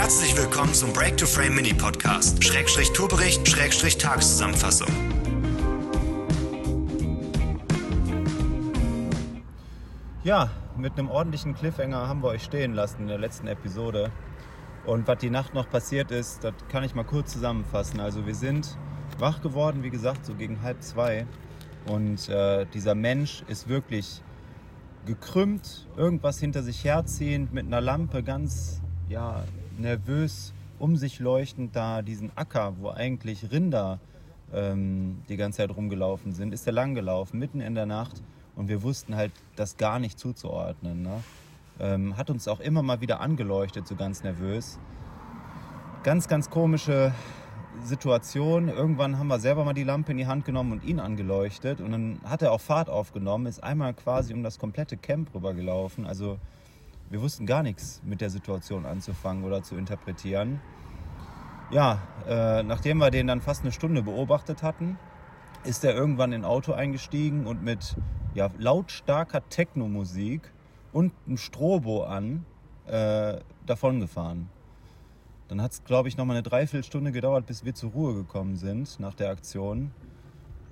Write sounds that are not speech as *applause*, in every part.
Herzlich willkommen zum Break to Frame Mini Podcast, Schrägstrich Tourbericht, Schrägstrich Tageszusammenfassung. Ja, mit einem ordentlichen Cliffhanger haben wir euch stehen lassen in der letzten Episode. Und was die Nacht noch passiert ist, das kann ich mal kurz zusammenfassen. Also wir sind wach geworden, wie gesagt, so gegen halb zwei. Und äh, dieser Mensch ist wirklich gekrümmt, irgendwas hinter sich herziehend, mit einer Lampe ganz ja, nervös um sich leuchtend da diesen Acker, wo eigentlich Rinder ähm, die ganze Zeit rumgelaufen sind, ist er lang gelaufen, mitten in der Nacht. Und wir wussten halt das gar nicht zuzuordnen. Ne? Ähm, hat uns auch immer mal wieder angeleuchtet, so ganz nervös. Ganz, ganz komische Situation. Irgendwann haben wir selber mal die Lampe in die Hand genommen und ihn angeleuchtet. Und dann hat er auch Fahrt aufgenommen, ist einmal quasi um das komplette Camp rübergelaufen. Also wir wussten gar nichts mit der Situation anzufangen oder zu interpretieren. Ja, äh, nachdem wir den dann fast eine Stunde beobachtet hatten, ist er irgendwann in Auto eingestiegen und mit ja, lautstarker Techno-Musik und einem Strobo an äh, davongefahren. Dann hat es, glaube ich, nochmal eine Dreiviertelstunde gedauert, bis wir zur Ruhe gekommen sind nach der Aktion.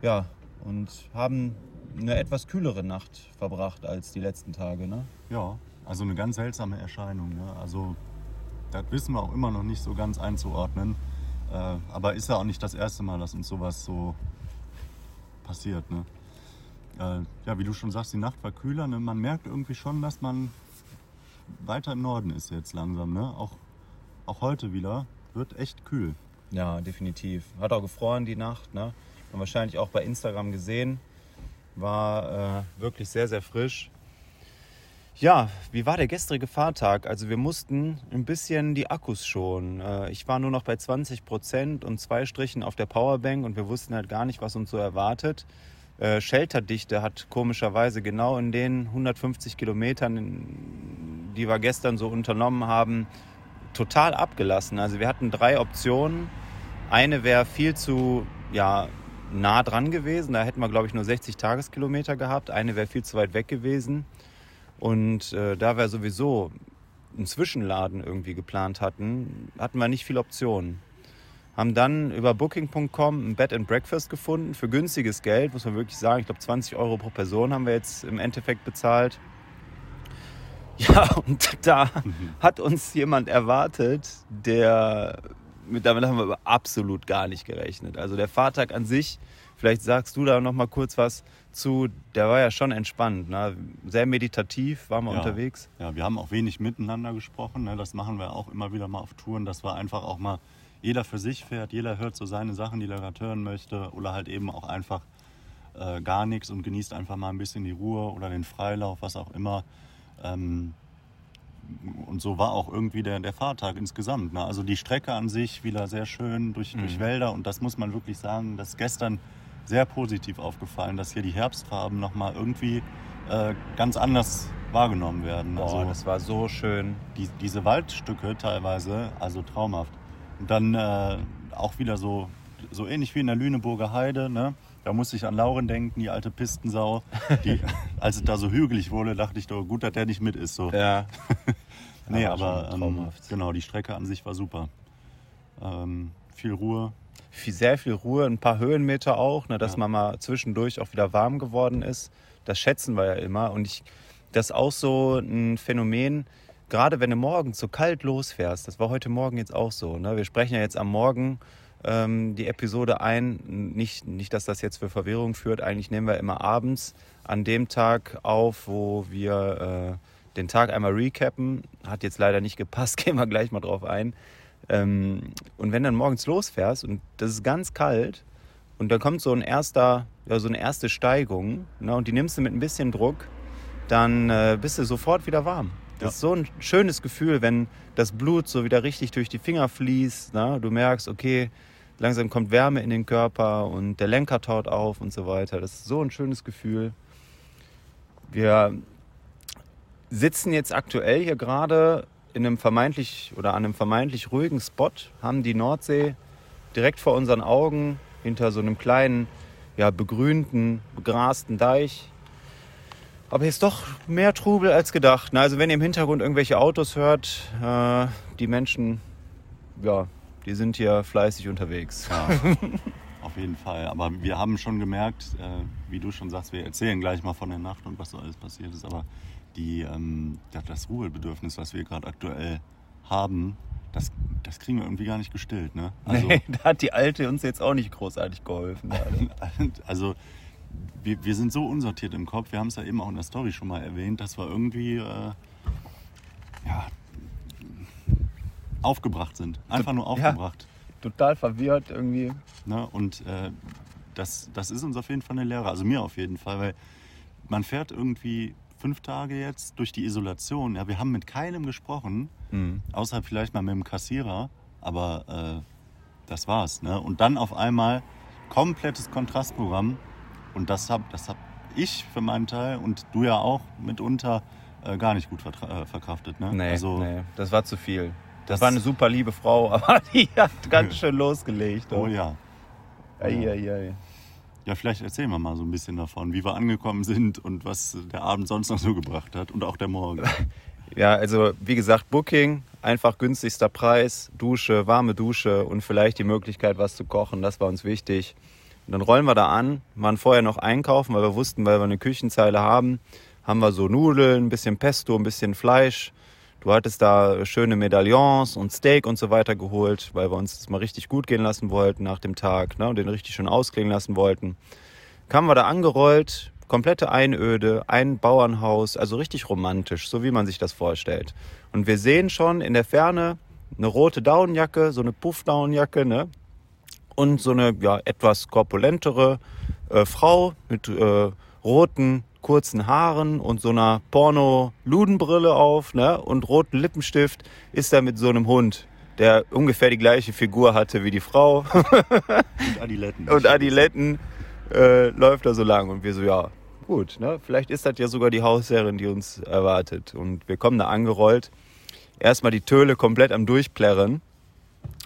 Ja, und haben eine etwas kühlere Nacht verbracht als die letzten Tage. Ne? Ja, also eine ganz seltsame Erscheinung. Ne? Also das wissen wir auch immer noch nicht so ganz einzuordnen. Äh, aber ist ja auch nicht das erste Mal, dass uns sowas so passiert. Ne? Äh, ja, wie du schon sagst, die Nacht war kühler. Ne? Man merkt irgendwie schon, dass man weiter im Norden ist jetzt langsam. Ne? Auch auch heute wieder, wird echt kühl. Ja, definitiv. Hat auch gefroren die Nacht, ne? Und wahrscheinlich auch bei Instagram gesehen. War äh, wirklich sehr, sehr frisch. Ja, wie war der gestrige Fahrtag? Also wir mussten ein bisschen die Akkus schonen. Äh, ich war nur noch bei 20 Prozent und zwei Strichen auf der Powerbank und wir wussten halt gar nicht, was uns so erwartet. Äh, Shelterdichte hat komischerweise genau in den 150 Kilometern, die wir gestern so unternommen haben, total abgelassen. Also wir hatten drei Optionen. Eine wäre viel zu ja, nah dran gewesen. Da hätten wir, glaube ich, nur 60 Tageskilometer gehabt. Eine wäre viel zu weit weg gewesen. Und äh, da wir sowieso einen Zwischenladen irgendwie geplant hatten, hatten wir nicht viele Optionen. Haben dann über Booking.com ein Bed and Breakfast gefunden für günstiges Geld, muss man wirklich sagen. Ich glaube, 20 Euro pro Person haben wir jetzt im Endeffekt bezahlt. *laughs* Ja, und da mhm. hat uns jemand erwartet, der, mit, damit haben wir absolut gar nicht gerechnet. Also der Fahrtag an sich, vielleicht sagst du da noch mal kurz was zu, der war ja schon entspannt, ne? sehr meditativ waren wir ja, unterwegs. Ja, wir haben auch wenig miteinander gesprochen, ne? das machen wir auch immer wieder mal auf Touren, dass wir einfach auch mal, jeder für sich fährt, jeder hört so seine Sachen, die er gerade hören möchte oder halt eben auch einfach äh, gar nichts und genießt einfach mal ein bisschen die Ruhe oder den Freilauf, was auch immer. Ähm, und so war auch irgendwie der, der Fahrtag insgesamt. Ne? Also die Strecke an sich wieder sehr schön durch, mhm. durch Wälder und das muss man wirklich sagen, das ist gestern sehr positiv aufgefallen, dass hier die Herbstfarben nochmal irgendwie äh, ganz anders wahrgenommen werden. Boah, also das war so schön. Die, diese Waldstücke teilweise, also traumhaft. Und dann äh, auch wieder so, so ähnlich wie in der Lüneburger Heide, ne? Da musste ich an Lauren denken, die alte Pistensau. Die, *laughs* als es da so hügelig wurde, dachte ich doch, gut, dass der nicht mit ist. So. Ja. *laughs* nee, aber, aber ähm, genau, die Strecke an sich war super. Ähm, viel Ruhe. Sehr viel Ruhe, ein paar Höhenmeter auch, ne, dass ja. man mal zwischendurch auch wieder warm geworden ist. Das schätzen wir ja immer. Und ich, das ist auch so ein Phänomen, gerade wenn du morgens so kalt losfährst. Das war heute Morgen jetzt auch so. Ne? Wir sprechen ja jetzt am Morgen ähm, die Episode ein. Nicht, nicht, dass das jetzt für Verwirrung führt. Eigentlich nehmen wir immer abends an dem Tag auf, wo wir äh, den Tag einmal recappen. Hat jetzt leider nicht gepasst, *laughs* gehen wir gleich mal drauf ein. Ähm, und wenn dann morgens losfährst und das ist ganz kalt und da kommt so ein erster, ja, so eine erste Steigung ne, und die nimmst du mit ein bisschen Druck, dann äh, bist du sofort wieder warm. Das ja. ist so ein schönes Gefühl, wenn das Blut so wieder richtig durch die Finger fließt. Ne? Du merkst, okay, langsam kommt Wärme in den Körper und der Lenker taut auf und so weiter. Das ist so ein schönes Gefühl. Wir sitzen jetzt aktuell hier gerade in einem vermeintlich oder an einem vermeintlich ruhigen Spot, haben die Nordsee direkt vor unseren Augen hinter so einem kleinen, ja, begrünten, begrasten Deich. Aber hier ist doch mehr Trubel als gedacht. Also wenn ihr im Hintergrund irgendwelche Autos hört, äh, die Menschen ja, die sind hier fleißig unterwegs. *laughs* Ja, jeden Fall. Aber wir haben schon gemerkt, äh, wie du schon sagst, wir erzählen gleich mal von der Nacht und was so alles passiert ist. Aber die, ähm, das- Ruhebedürfnis, was wir gerade aktuell haben, das, das kriegen wir irgendwie gar nicht gestillt. Ne? *laughs* Also, nee, da hat die Alte uns jetzt auch nicht großartig geholfen. *laughs* also wir, wir sind so unsortiert im Kopf. Wir haben es ja eben auch in der Story schon mal erwähnt, dass wir irgendwie äh, ja, aufgebracht sind. Einfach nur Ja. Total verwirrt irgendwie. Ne? Und äh, das, das ist uns auf jeden Fall eine Lehre. Also mir auf jeden Fall, weil man fährt irgendwie fünf Tage jetzt durch die Isolation. Ja, wir haben mit keinem gesprochen, Mhm. außer vielleicht mal mit dem Kassierer. Aber äh, das war's. Ne? Und dann auf einmal komplettes Kontrastprogramm. Und das habe das hab ich für meinen Teil und du ja auch mitunter äh, gar nicht gut äh, verkraftet. Ne? Nee, also, nee, das war zu viel. Das, war eine super liebe Frau, *laughs* aber die hat ganz schön losgelegt. Oh ja. Ei, ei, ei. Ja, vielleicht erzählen wir mal so ein bisschen davon, wie wir angekommen sind und was der Abend sonst noch so gebracht hat und auch der Morgen. *laughs* Ja, also wie gesagt, Booking, einfach günstigster Preis, Dusche, warme Dusche und vielleicht die Möglichkeit, was zu kochen, das war uns wichtig. Und dann rollen wir da an, waren vorher noch einkaufen, weil wir wussten, weil wir eine Küchenzeile haben, haben wir so Nudeln, ein bisschen Pesto, ein bisschen Fleisch. Du hattest da schöne Medaillons und Steak und so weiter geholt, weil wir uns das mal richtig gut gehen lassen wollten nach dem Tag ne, und den richtig schön ausklingen lassen wollten. Kamen wir da angerollt, komplette Einöde, ein Bauernhaus, also richtig romantisch, so wie man sich das vorstellt. Und wir sehen schon in der Ferne eine rote Daunenjacke, so eine Puff-Daunenjacke, ne? Und so eine ja, etwas korpulentere äh, Frau mit äh, roten, kurzen Haaren und so einer Porno-Ludenbrille auf, ne? Und roten Lippenstift ist da mit so einem Hund, der ungefähr die gleiche Figur hatte wie die Frau. *laughs* Und Adiletten. Und Adiletten äh, läuft da so lang. Und wir so, ja, gut, ne? Vielleicht ist das ja sogar die Hausherrin, die uns erwartet. Und wir kommen da angerollt. Erstmal die Töle komplett am Durchplärren.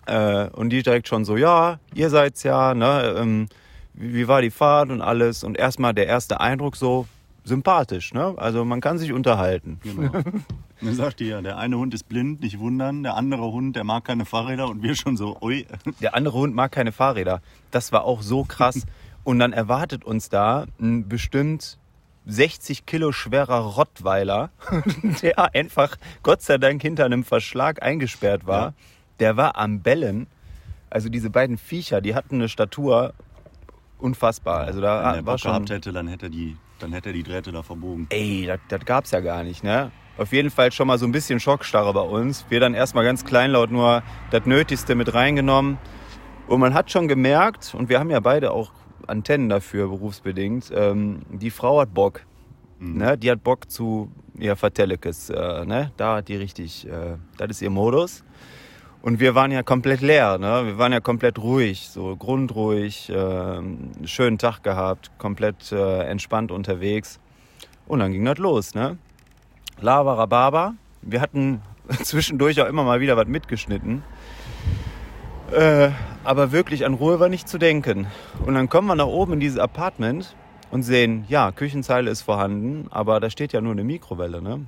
Äh, und die direkt schon so, ja, ihr seid's ja, ne? Ähm, wie, wie war die Fahrt und alles? Und erstmal der erste Eindruck so sympathisch, ne? Also man kann sich unterhalten. Genau. *laughs* Dann sagt ja, der eine Hund ist blind, nicht wundern, der andere Hund, der mag keine Fahrräder und wir schon so, ui. Der andere Hund mag keine Fahrräder. Das war auch so krass. *laughs* Und dann erwartet uns da ein bestimmt 60 Kilo schwerer Rottweiler, *laughs* der einfach Gott sei Dank hinter einem Verschlag eingesperrt war. Ja. Der war am Bellen. Also diese beiden Viecher, die hatten eine Statur unfassbar. Also Wenn da er war Bock schon. gehabt hätte, dann hätte er die, dann hätte er die Drähte da verbogen. Ey, das, gab's ja gar nicht, ne? Auf jeden Fall schon mal so ein bisschen Schockstarre bei uns. Wir dann erstmal ganz kleinlaut nur das Nötigste mit reingenommen. Und man hat schon gemerkt, und wir haben ja beide auch Antennen dafür, berufsbedingt, ähm, die Frau hat Bock. Ne? Die hat Bock zu ja, Vertellekes. Äh, ne? Da hat die richtig, äh, das ist ihr Modus. Und wir waren ja komplett leer, ne? Wir waren ja komplett ruhig, so grundruhig, äh, schönen Tag gehabt, komplett äh, entspannt unterwegs. Und dann ging das los, ne? Lava Rhabarber. Wir hatten *laughs* zwischendurch auch immer mal wieder was mitgeschnitten. Äh, aber wirklich an Ruhe war nicht zu denken. Und dann kommen wir nach oben in dieses Apartment und sehen, ja, Küchenzeile ist vorhanden, aber da steht ja nur eine Mikrowelle, ne?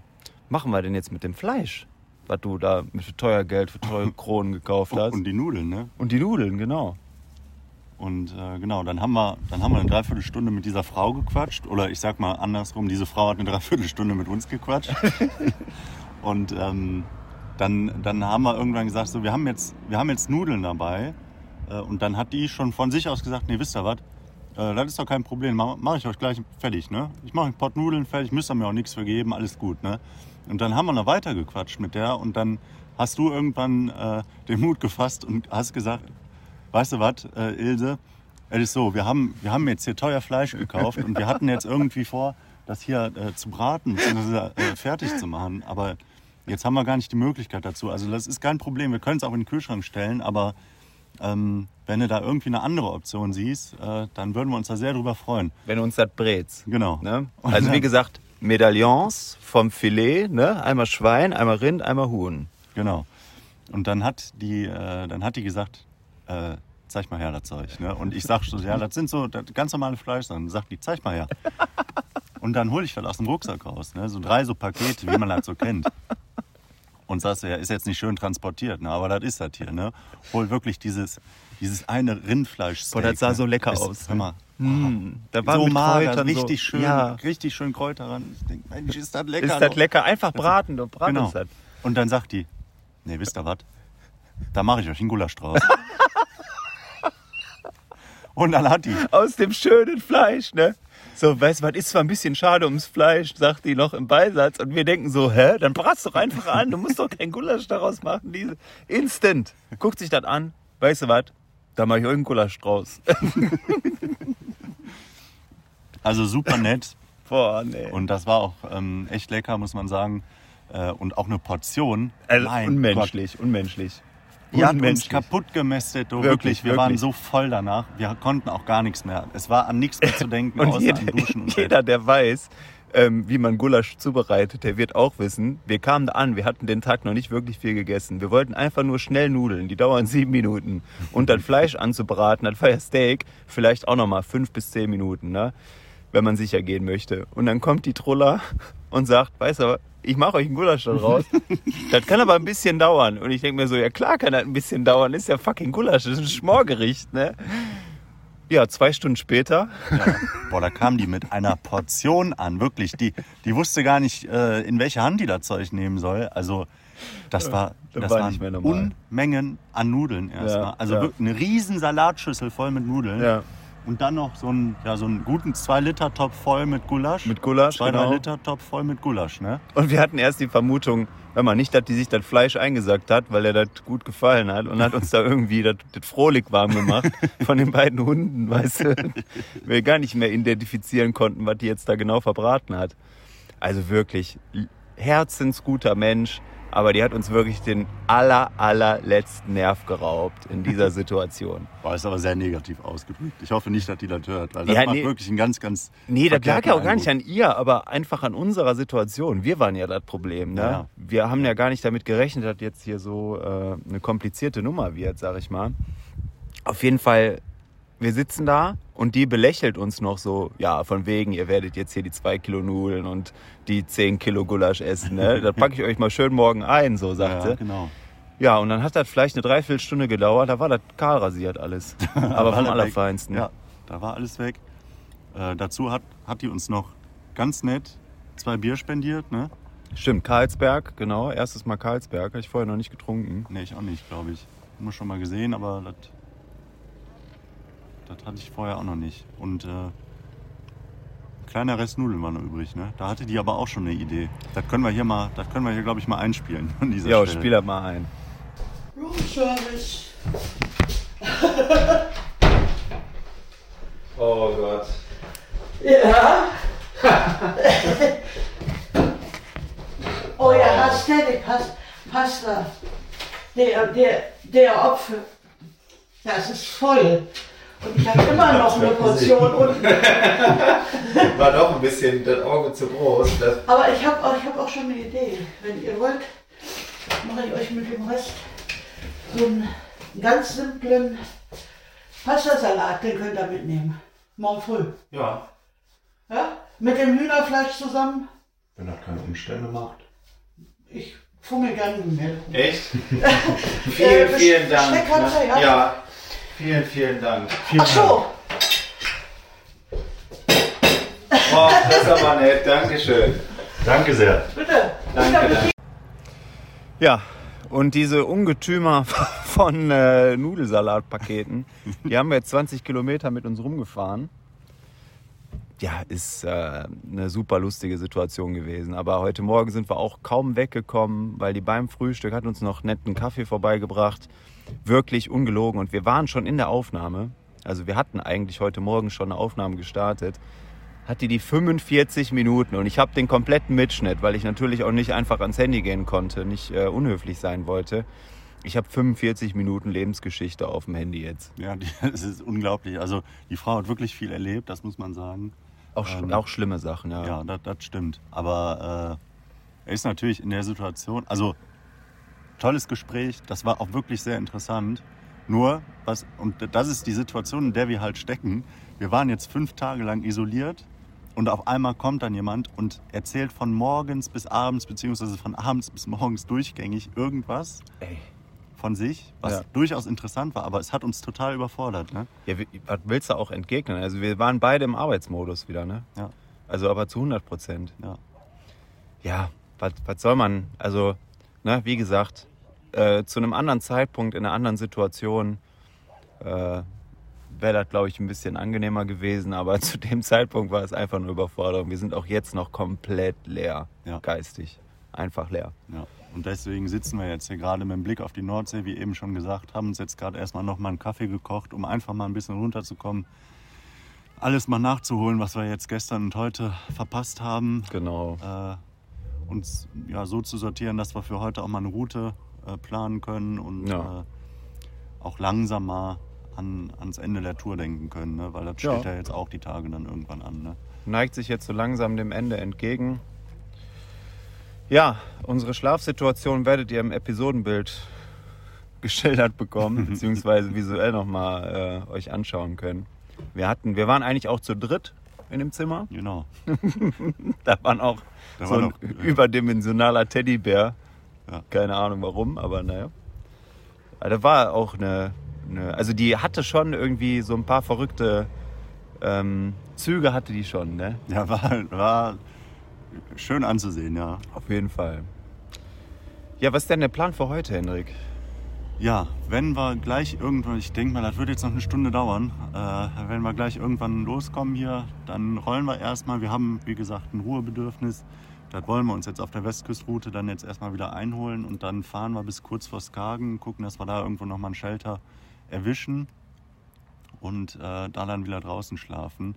Machen wir denn jetzt mit dem Fleisch, was du da mit für teuer Geld, für teure *laughs* Kronen gekauft hast? Und die Nudeln, ne? Und die Nudeln, genau. Und äh, genau, dann haben, wir, dann haben wir eine Dreiviertelstunde mit dieser Frau gequatscht. Oder ich sag mal andersrum, diese Frau hat eine Dreiviertelstunde mit uns gequatscht. *laughs* und ähm, dann, dann haben wir irgendwann gesagt, so, wir, haben jetzt, wir haben jetzt Nudeln dabei. Äh, und dann hat die schon von sich aus gesagt, nee, wisst ihr was? Äh, das ist doch kein Problem, mache mach ich euch gleich fertig. Ne? Ich mache einen Pott Nudeln fertig, müsst ihr mir auch nichts vergeben, alles gut. Ne? Und dann haben wir noch weiter gequatscht mit der und dann hast du irgendwann äh, den Mut gefasst und hast gesagt, weißt du was, äh, Ilse, es ist so, wir haben, wir haben jetzt hier teuer Fleisch gekauft und wir hatten jetzt irgendwie vor, das hier äh, zu braten bzw. Äh, fertig zu machen. Aber jetzt haben wir gar nicht die Möglichkeit dazu. Also das ist kein Problem, wir können es auch in den Kühlschrank stellen, aber ähm, wenn du da irgendwie eine andere Option siehst, äh, dann würden wir uns da sehr drüber freuen. Wenn uns das brät. Genau. Ne? Also wie gesagt, Medaillons vom Filet, ne? einmal Schwein, einmal Rind, einmal Huhn. Genau. Und dann hat die, äh, dann hat die gesagt, äh, zeig mal her das Zeug. Ne? Und ich sag so, ja, das sind so das ganz normale Fleisch. Dann sagt die, zeig mal her. *laughs* Und dann hole ich das aus dem Rucksack raus. Ne? So drei so Pakete, wie man das so kennt. Und sagst du, ja, ist jetzt nicht schön transportiert, ne? aber das ist das hier. Ne? Hol wirklich dieses, dieses eine Rindfleisch. Boah, das sah so lecker ist, aus. Hör mal, Mm, da war so mager, richtig so, schön, Ja, richtig schön Kräuter ran. Ich denk, Mensch, ist das lecker. ist das lecker? Einfach braten, doch braten Genau. das. Und dann sagt die, nee, wisst ihr was? Da mache ich euch einen Gulasch draus. *laughs* Und dann hat die, Aus dem schönen Fleisch, ne? So, weißt du, was ist zwar ein bisschen schade ums Fleisch, sagt die noch im Beisatz. Und wir denken so, hä? Dann bratst doch einfach an. Du musst doch kein Gulasch daraus machen. Diese Instant. Guckt sich das an. Weißt du was? Da mache ich euch einen Gulasch draus. *laughs* also super nett. Boah, nee. Und das war auch ähm, echt lecker, muss man sagen. Äh, und auch eine Portion. Also, Mein unmenschlich, unmenschlich. Gott. Die hat uns Unmenschlich. kaputt gemästet, du, Wirklich, wirklich. Wir waren so voll danach. Wir konnten auch gar nichts mehr. Es war an nichts mehr *laughs* zu denken, Und außer jeder, an Duschen und *laughs* jeder, der weiß, ähm, wie man Gulasch zubereitet, der wird auch wissen, wir kamen da an, wir hatten den Tag noch nicht wirklich viel gegessen. Wir wollten einfach nur schnell Nudeln, die dauern *laughs* sieben Minuten. Und das Fleisch anzubraten, das war ja Steak, vielleicht auch nochmal fünf bis zehn Minuten, ne? wenn man sicher gehen möchte. Und dann kommt die Truller und sagt, weißt du, ich mache euch einen Gulasch da draus. *laughs* das kann aber ein bisschen dauern. Und ich denke mir so, ja klar kann das ein bisschen dauern, ist ja fucking Gulasch, das ist ein Schmorgericht, ne? Ja, zwei Stunden später Ja. Boah, da kam die mit einer Portion an, wirklich. Die, die wusste gar nicht, äh, in welche Hand die das Zeug nehmen soll. Also, das war, das das war waren. Unmengen an Nudeln erstmal. Ja, also ja. wirklich eine riesen Salatschüssel voll mit Nudeln. Ja. Und dann noch so einen, ja, so einen guten 2-Liter-Topf voll mit Gulasch. Mit Gulasch, 2 genau. Liter Topf voll mit Gulasch, ne? Und wir hatten erst die Vermutung, wenn man nicht, dass die sich das Fleisch eingesackt hat, weil er das gut gefallen hat und hat uns da irgendwie das, das Frohlich warm gemacht *laughs* von den beiden Hunden, weißt du. Wir gar nicht mehr identifizieren konnten, was die jetzt da genau verbraten hat. Also wirklich herzensguter Mensch, aber die hat uns wirklich den aller, allerletzten Nerv geraubt in dieser *laughs* Situation. Boah, ist aber sehr negativ ausgedrückt. Ich hoffe nicht, dass die das hört, weil das Ja, macht nee. wirklich einen ganz, ganz. Nee, das lag ja auch gar nicht Eindruck. an ihr, aber einfach an unserer Situation. Wir waren ja das Problem. Ne? Ja. Wir haben ja gar nicht damit gerechnet, dass jetzt hier so äh, eine komplizierte Nummer wird, sag ich mal. Auf jeden Fall, wir sitzen da und die belächelt uns noch so, ja, von wegen, ihr werdet jetzt hier die zwei Kilo Nudeln und die 10 Kilo Gulasch essen. Ne? *laughs* Das packe ich euch mal schön morgen ein, so sagt Ja, sie. genau. Ja, und dann hat das vielleicht eine Dreiviertelstunde gedauert, da war das kahl rasiert alles. *laughs* Aber vom das weg. Allerfeinsten. Ja, da war alles weg. Äh, dazu hat, hat die uns noch ganz nett zwei Bier spendiert, ne? Stimmt, Karlsberg, genau. Erstes Mal Karlsberg, habe ich vorher noch nicht getrunken. Ne, ich auch nicht, glaube ich. Immer schon mal gesehen, aber das, das hatte ich vorher auch noch nicht. Und äh, ein kleiner Rest Nudeln war noch übrig, ne? Da hatte die aber auch schon eine Idee. Das können wir hier mal, das können wir hier, glaube ich, mal einspielen an dieser Ja, Stelle. spiel das mal ein. Roomservice. *laughs* Oh Gott. Ja. *laughs* oh ja, hast du die Pas Pasta? Der, der, der Opfer. Das ist voll. Und ich habe immer noch eine Portion unten. *laughs* War doch ein bisschen das Auge zu groß. Das Aber ich habe auch, ich hab auch schon eine Idee. Wenn ihr wollt, mache ich euch mit dem Rest so einen ganz simplen Pastasalat, den könnt ihr mitnehmen. Morgen früh. ja. Ja? Mit dem Hühnerfleisch zusammen. Wenn das keine Umstände macht. Ich fummel gerne mit. Echt? *laughs* Äh, vielen, Bes- vielen Dank. Besteck hat er, ja? ja. Vielen, vielen Dank. Ach so, Oh, das ist aber nett. Dankeschön. Danke sehr. bitte. Danke. Ja, und diese Ungetümer *laughs* von äh, Nudelsalatpaketen, *laughs* die haben wir jetzt 20 Kilometer mit uns rumgefahren. Ja, ist äh, eine super lustige Situation gewesen. Aber heute Morgen sind wir auch kaum weggekommen, weil die beim Frühstück hat uns noch netten Kaffee vorbeigebracht. Wirklich ungelogen. Und wir waren schon in der Aufnahme. Also wir hatten eigentlich heute Morgen schon eine Aufnahme gestartet. Hatte die 45 Minuten und ich habe den kompletten Mitschnitt, weil ich natürlich auch nicht einfach ans Handy gehen konnte, nicht äh, unhöflich sein wollte. Ich habe 45 Minuten Lebensgeschichte auf dem Handy jetzt. Ja, *laughs* es ist unglaublich. Also die Frau hat wirklich viel erlebt, das muss man sagen. Auch, Ähm, auch schlimme Sachen, ja. Ja, das, das stimmt. Aber äh, er ist natürlich in der Situation, also tolles Gespräch, das war auch wirklich sehr interessant. Nur, was, und das ist die Situation, in der wir halt stecken. Wir waren jetzt fünf Tage lang isoliert Und auf einmal kommt dann jemand und erzählt von morgens bis abends, beziehungsweise von abends bis morgens durchgängig irgendwas Ey. von sich, was Ja. durchaus interessant war, aber es hat uns total überfordert. Ne? Ja, was willst du auch entgegnen? Also wir waren beide im Arbeitsmodus wieder, ne? Ja, Also aber zu 100 Prozent. ja. Ja, was, was soll man? Also, ne, wie gesagt, äh, zu einem anderen Zeitpunkt, in einer anderen Situation äh, wäre das, glaube ich, ein bisschen angenehmer gewesen. Aber *laughs* zu dem Zeitpunkt war es einfach nur Überforderung. Wir sind auch jetzt noch komplett leer, Ja. geistig. Einfach leer. Ja, und deswegen sitzen wir jetzt hier gerade mit dem Blick auf die Nordsee, wie eben schon gesagt, haben uns jetzt gerade erstmal noch mal einen Kaffee gekocht, um einfach mal ein bisschen runterzukommen. Alles mal nachzuholen, was wir jetzt gestern und heute verpasst haben. Genau. Äh, uns ja, so zu sortieren, dass wir für heute auch mal eine Route äh, planen können und Ja. äh, auch langsam mal an, ans Ende der Tour denken können, ne? weil das Ja. steht ja jetzt auch die Tage dann irgendwann an. Ne? neigt sich jetzt so langsam dem Ende entgegen. Ja, unsere Schlafsituation werdet ihr im Episodenbild *laughs* geschildert bekommen, *laughs* beziehungsweise visuell nochmal äh, euch anschauen können. Wir, hatten, wir waren eigentlich auch zu dritt in dem Zimmer. Genau. *laughs* Da waren auch Da so war ein noch- überdimensionaler Teddybär. Ja. Keine Ahnung warum, aber naja. Aber Da war auch eine, eine. Also die hatte schon irgendwie so ein paar verrückte ähm, Züge, hatte die schon, ne? Ja, war, war schön anzusehen, ja. Auf jeden Fall. Ja, was ist denn der Plan für heute, Henrik? Ja, wenn wir gleich irgendwann, ich denke mal, das wird jetzt noch eine Stunde dauern, äh, wenn wir gleich irgendwann loskommen hier, dann rollen wir erstmal. Wir haben, wie gesagt, ein Ruhebedürfnis. Das wollen wir uns jetzt auf der Westküstroute dann jetzt erstmal wieder einholen und dann fahren wir bis kurz vor Skagen, gucken, dass wir da irgendwo nochmal ein Shelter erwischen und äh, da dann wieder draußen schlafen.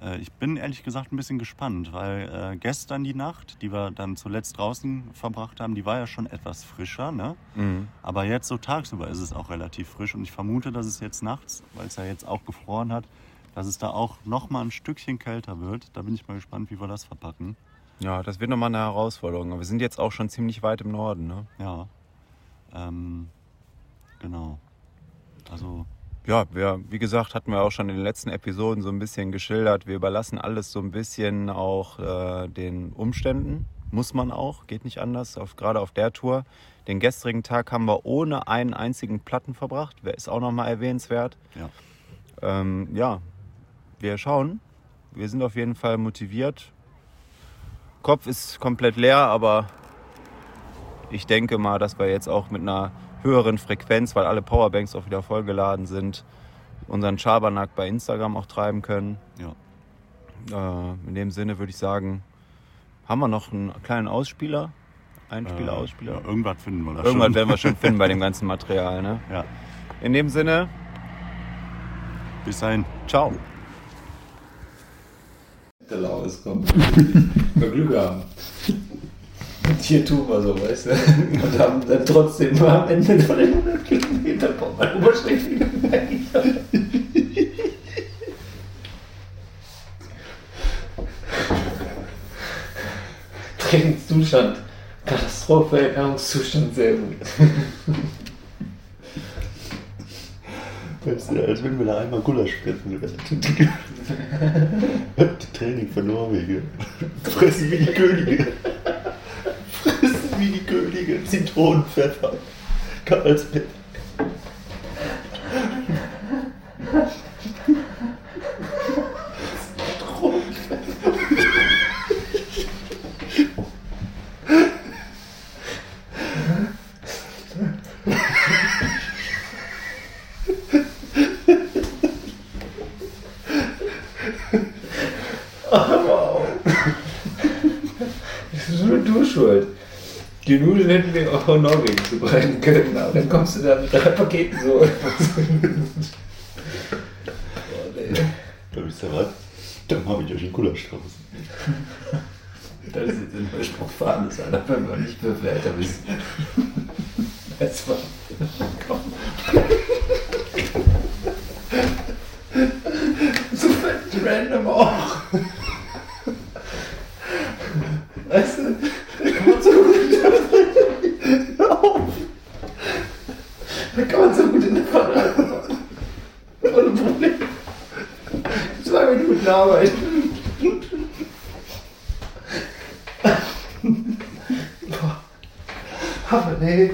Äh, ich bin ehrlich gesagt ein bisschen gespannt, weil äh, gestern die Nacht, die wir dann zuletzt draußen verbracht haben, die war ja schon etwas frischer, ne? Aber jetzt so tagsüber ist es auch relativ frisch und ich vermute, dass es jetzt nachts, weil es ja jetzt auch gefroren hat, dass es da auch noch mal ein Stückchen kälter wird. Da bin ich mal gespannt, wie wir das verpacken. Ja, das wird nochmal eine Herausforderung. Aber wir sind jetzt auch schon ziemlich weit im Norden, ne? Ja, ähm, genau. Also Ja, wir, wie gesagt, hatten wir auch schon in den letzten Episoden so ein bisschen geschildert. Wir überlassen alles so ein bisschen auch äh, den Umständen. Muss man auch, geht nicht anders, auf, gerade auf der Tour. Den gestrigen Tag haben wir ohne einen einzigen Platten verbracht. Wer ist auch nochmal erwähnenswert. ja, Ähm, ja, wir schauen. Wir sind auf jeden Fall motiviert. Kopf ist komplett leer, aber ich denke mal, dass wir jetzt auch mit einer höheren Frequenz, weil alle Powerbanks auch wieder vollgeladen sind, unseren Schabernack bei Instagram auch treiben können. ja. Äh, in dem Sinne würde ich sagen, haben wir noch einen kleinen Ausspieler? Einspieler, Äh, Ausspieler? Ja, irgendwas finden wir da Irgendwann schon. werden wir schon *laughs* finden bei dem ganzen Material. Ne? Ja, In dem Sinne, bis dahin. ciao. der Laus kommt. Wir Glück haben. Hier tun wir so, weißt du? *laughs* Und haben dann trotzdem mal am Ende von den 100 Kilometern man Oberschläge Trainingszustand. Katastrophe, Ernährungszustand, sehr gut. Weißt du, als wenn wir da einmal Gulasch fressen. *laughs* Training für Norwegen. Fressen wie die Könige. Fressen wie die Könige. Zitronenpfeffer. Karlsberg. *laughs* Das ist nur du schuld. Die Nudeln hätten wir auch in Norwegen zubereiten können, aber dann kommst du da mit drei Paketen so. *laughs* oh, nee. Da wisst ihr was? Dann habe ich euch einen Gulasch draußen. Das ist jetzt ein Spruch fahren, Alter, wenn wir nicht Bewerter wissen. Das war. Komm. guten Arbeit. Aber nee.